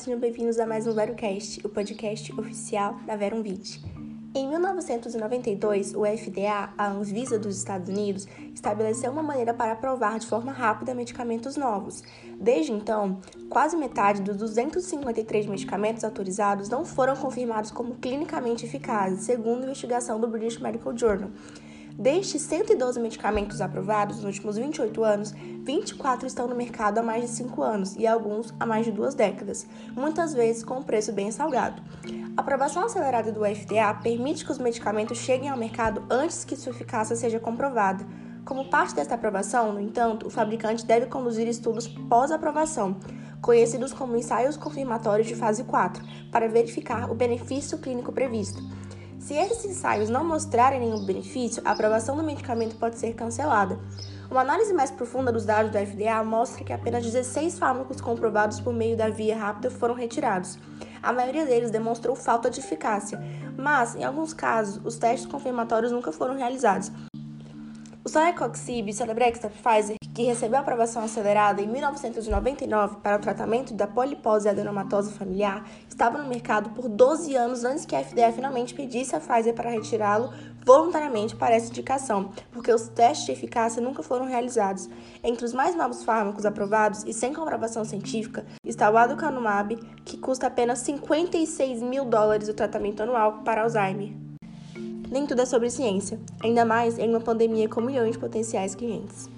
sejam bem-vindos a mais um VeroCast, o podcast oficial da Veronvit. Em 1992, o FDA, a Anvisa dos Estados Unidos, estabeleceu uma maneira para aprovar de forma rápida medicamentos novos. Desde então, quase metade dos 253 medicamentos autorizados não foram confirmados como clinicamente eficazes, segundo a investigação do British Medical Journal. Destes 112 medicamentos aprovados nos últimos 28 anos, 24 estão no mercado há mais de 5 anos e alguns há mais de duas décadas, muitas vezes com um preço bem salgado. A aprovação acelerada do FDA permite que os medicamentos cheguem ao mercado antes que sua eficácia seja comprovada. Como parte desta aprovação, no entanto, o fabricante deve conduzir estudos pós-aprovação, conhecidos como ensaios confirmatórios de fase 4, para verificar o benefício clínico previsto. Se esses ensaios não mostrarem nenhum benefício, a aprovação do medicamento pode ser cancelada. Uma análise mais profunda dos dados do FDA mostra que apenas 16 fármacos comprovados por meio da via rápida foram retirados. A maioria deles demonstrou falta de eficácia, mas, em alguns casos, os testes confirmatórios nunca foram realizados. O Celecoxib e Celebrex da Pfizer, que recebeu aprovação acelerada em 1999 para o tratamento da polipose adenomatosa familiar, estava no mercado por 12 anos antes que a FDA finalmente pedisse à Pfizer para retirá-lo voluntariamente para essa indicação, porque os testes de eficácia nunca foram realizados. Entre os mais novos fármacos aprovados e sem comprovação científica está o aducanumab, que custa apenas 56 mil dólares o tratamento anual para Alzheimer. Nem tudo é sobre ciência, ainda mais em uma pandemia com milhões de potenciais clientes.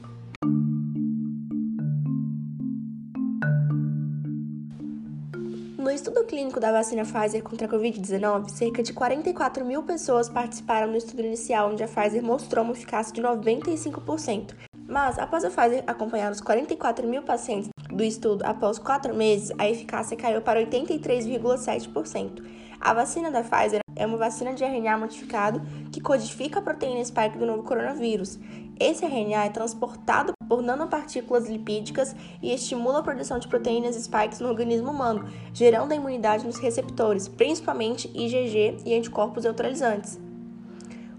No estudo clínico da vacina Pfizer contra a Covid-19, cerca de 44 mil pessoas participaram no estudo inicial, onde a Pfizer mostrou uma eficácia de 95%. Mas, após a Pfizer acompanhar os 44 mil pacientes do estudo após quatro meses, a eficácia caiu para 83,7%. A vacina da Pfizer é uma vacina de RNA modificado que codifica a proteína spike do novo coronavírus. Esse RNA é transportado por nanopartículas lipídicas e estimula a produção de proteínas spikes no organismo humano, gerando a imunidade nos receptores, principalmente IgG e anticorpos neutralizantes.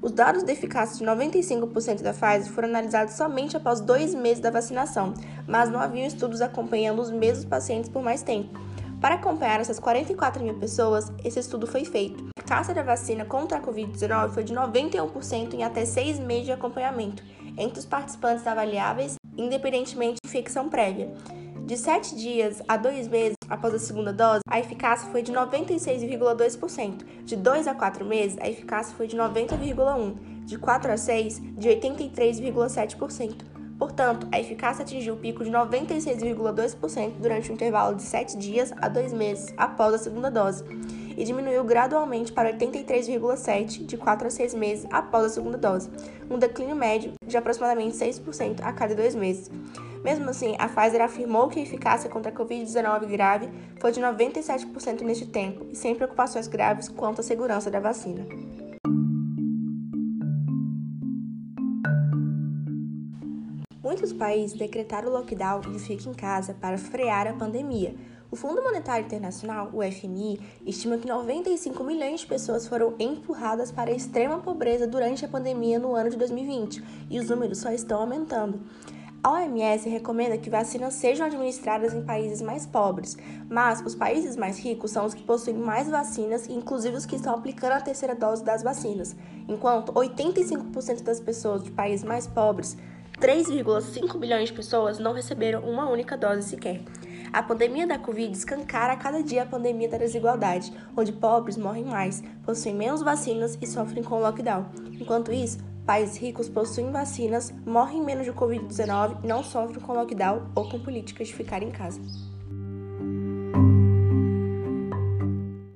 Os dados de eficácia de 95% da Pfizer foram analisados somente após dois meses da vacinação, mas não haviam estudos acompanhando os mesmos pacientes por mais tempo. Para acompanhar essas 44 mil pessoas, esse estudo foi feito. Eficácia da vacina contra a Covid-19 foi de 91% em até seis meses de acompanhamento entre os participantes avaliáveis, independentemente de infecção prévia. De 7 dias a 2 meses após a segunda dose, a eficácia foi de 96,2%. De 2 a 4 meses, a eficácia foi de 90,1%. De 4 a 6, de 83,7%. Portanto, a eficácia atingiu o pico de 96,2% durante o intervalo de 7 dias a 2 meses após a segunda dose e diminuiu gradualmente para 83,7% de 4 a 6 meses após a segunda dose, um declínio médio de aproximadamente 6% a cada 2 meses. Mesmo assim, a Pfizer afirmou que a eficácia contra a Covid-19 grave foi de 97% neste tempo e sem preocupações graves quanto à segurança da vacina. Muitos países decretaram o lockdown e fique em casa para frear a pandemia. O Fundo Monetário Internacional, o FMI, estima que 95 milhões de pessoas foram empurradas para a extrema pobreza durante a pandemia no ano de 2020, e os números só estão aumentando. A OMS recomenda que vacinas sejam administradas em países mais pobres, mas os países mais ricos são os que possuem mais vacinas, inclusive os que estão aplicando a terceira dose das vacinas, enquanto 85% das pessoas de países mais pobres 3,5 bilhões de pessoas não receberam uma única dose sequer. A pandemia da Covid escancara a cada dia a pandemia da desigualdade, onde pobres morrem mais, possuem menos vacinas e sofrem com o lockdown. Enquanto isso, países ricos possuem vacinas, morrem menos de Covid-19 e não sofrem com lockdown ou com políticas de ficar em casa.